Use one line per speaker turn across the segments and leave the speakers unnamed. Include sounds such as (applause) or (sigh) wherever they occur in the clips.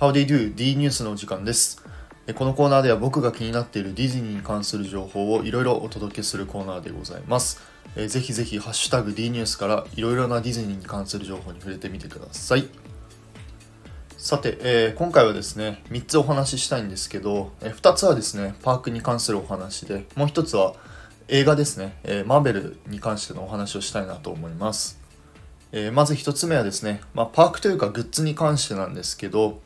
How they do D ニュースのお時間です。このコーナーでは僕が気になっているディズニーに関する情報をいろいろお届けするコーナーでございます。えぜひぜひハッシュタグ D ニュースからいろいろなディズニーに関する情報に触れてみてください。さて、えー今回はですね、3つお話ししたいんですけど、え2つはですね、パークに関するお話で、もう1つは映画ですね、えマーベルに関してのお話をしたいなと思います。えまず1つ目はですね、まあ、パークというかグッズに関してなんですけど、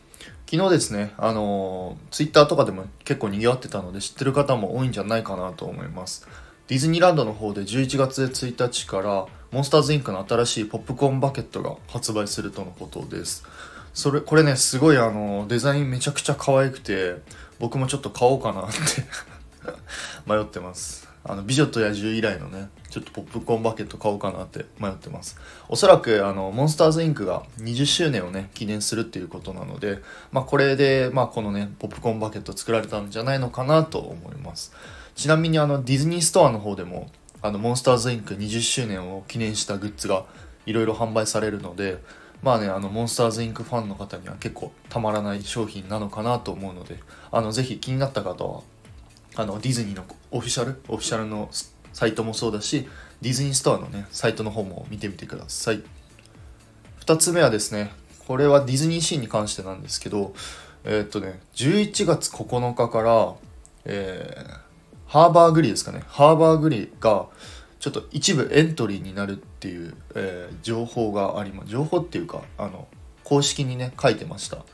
昨日ですね、あのツイッターとかでも結構賑わってたので知ってる方も多いんじゃないかなと思います。ディズニーランドの方で11月1日からモンスターズインクの新しいポップコーンバケットが発売するとのことです。それ、これね、すごいあの、デザインめちゃくちゃ可愛くて、僕もちょっと買おうかなって (laughs) 迷ってます。あの、美女と野獣以来のね、ちょっとポップコーンバケット買おうかなって迷ってます。おそらく、あの、モンスターズインクが20周年をね、記念するっていうことなので、まあ、これで、まあ、このね、ポップコーンバケット作られたんじゃないのかなと思います。ちなみに、あの、ディズニーストアの方でも、あの、モンスターズインク20周年を記念したグッズがいろいろ販売されるので、まあね、あの、モンスターズインクファンの方には結構たまらない商品なのかなと思うので、あの、ぜひ気になった方は、あの、ディズニーのオフィシャル、オフィシャルのサイトもそうだし、ディズニーストアのね、サイトの方も見てみてください。二つ目はですね、これはディズニーシーに関してなんですけど、えーっとね、11月9日から、えーハーバーグリーですかね、ハーバーグリーが、ちょっと一部エントリーになるっていう、えー情報があります。情報っていうか、あの、公式にね、書いてました。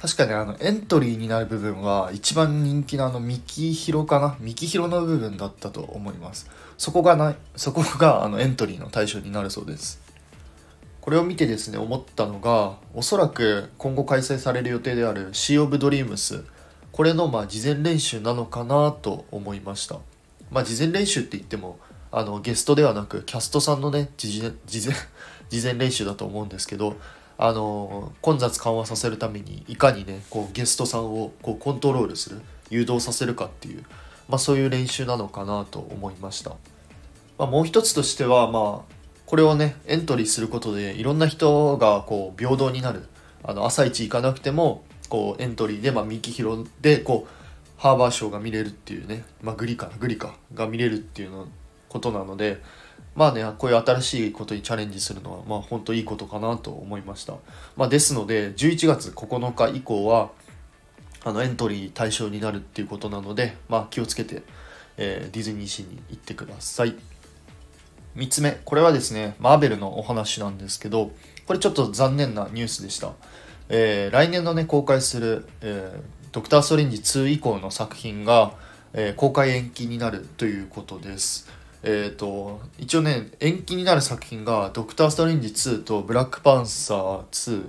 確かにあの、エントリーになる部分は、一番人気のあの、ミキヒロかな？ミキヒロの部分だったと思います。そこがない、そこがあの、エントリーの対象になるそうです。これを見てですね、思ったのが、おそらく今後開催される予定である Sea of Dreams、これのまあ事前練習なのかなと思いました。まあ事前練習って言っても、あのゲストではなくキャストさんのね、事前、事前練習だと思うんですけど、あの混雑緩和させるためにいかにね、こうゲストさんをこうコントロールする、誘導させるかっていう、まあそういう練習なのかなと思いました。まあ、もう一つとしては、まあ、これをね、エントリーすることで、いろんな人がこう平等になる。あの、朝一行かなくても、こう、エントリーで、まあ、ミキヒロで、こう、ハーバーショーが見れるっていうね、まあ、グリかな、グリか、が見れるっていうのことなので、まあね、こういう新しいことにチャレンジするのは、まあ、本当いいことかなと思いました。まあ、ですので、11月9日以降は、あの、エントリー対象になるっていうことなので、まあ、気をつけて、えーディズニーシーに行ってください。3つ目これはですねマーベルのお話なんですけどこれちょっと残念なニュースでした、えー来年のね公開する、えードクター・ストレンジ2」以降の作品が、えー公開延期になるということですえっ、と一応ね延期になる作品が「ドクター・ストレンジ2」と「ブラックパンサー2」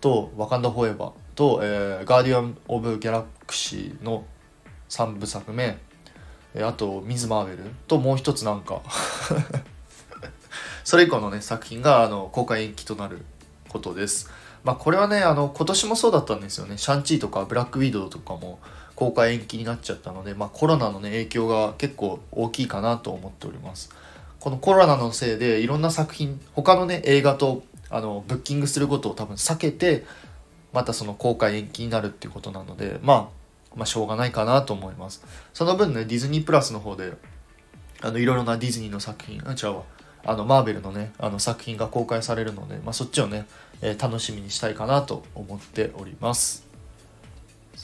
と「ワカンダ・フォーエバー」と、えーガーディアン・オブ・ギャラクシー」の3部作目。えあとミズ・マーベルともう一つなんか。(laughs) それ以降のね作品があの公開延期となることです。まあこれはねあの今年もそうだったんですよね。シャンチーとかブラックウィドウとかも公開延期になっちゃったので、まあ、コロナのね影響が結構大きいかなと思っております。このコロナのせいでいろんな作品他のね映画とあのブッキングすることを多分避けてまたその公開延期になるっていうことなのでまあまあしょうがないかなと思います。その分ねディズニープラスの方であのいろいろなディズニーの作品あ違うわあのマーベルのねあの作品が公開されるので、まあ、そっちをね、えー楽しみにしたいかなと思っております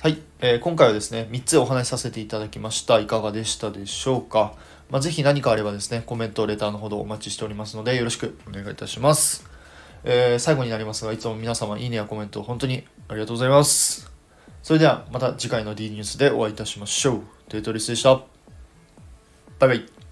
はい、えー今回はですね3つお話しさせていただきましたいかがでしたでしょうか、まあ、ぜひ何かあればですねコメントレターのほどお待ちしておりますのでよろしくお願いいたします、えー最後になりますがいつも皆様いいねやコメント本当にありがとうございますそれではまた次回の D ニュースでお会いいたしましょう。テトリスでした。バイバイ。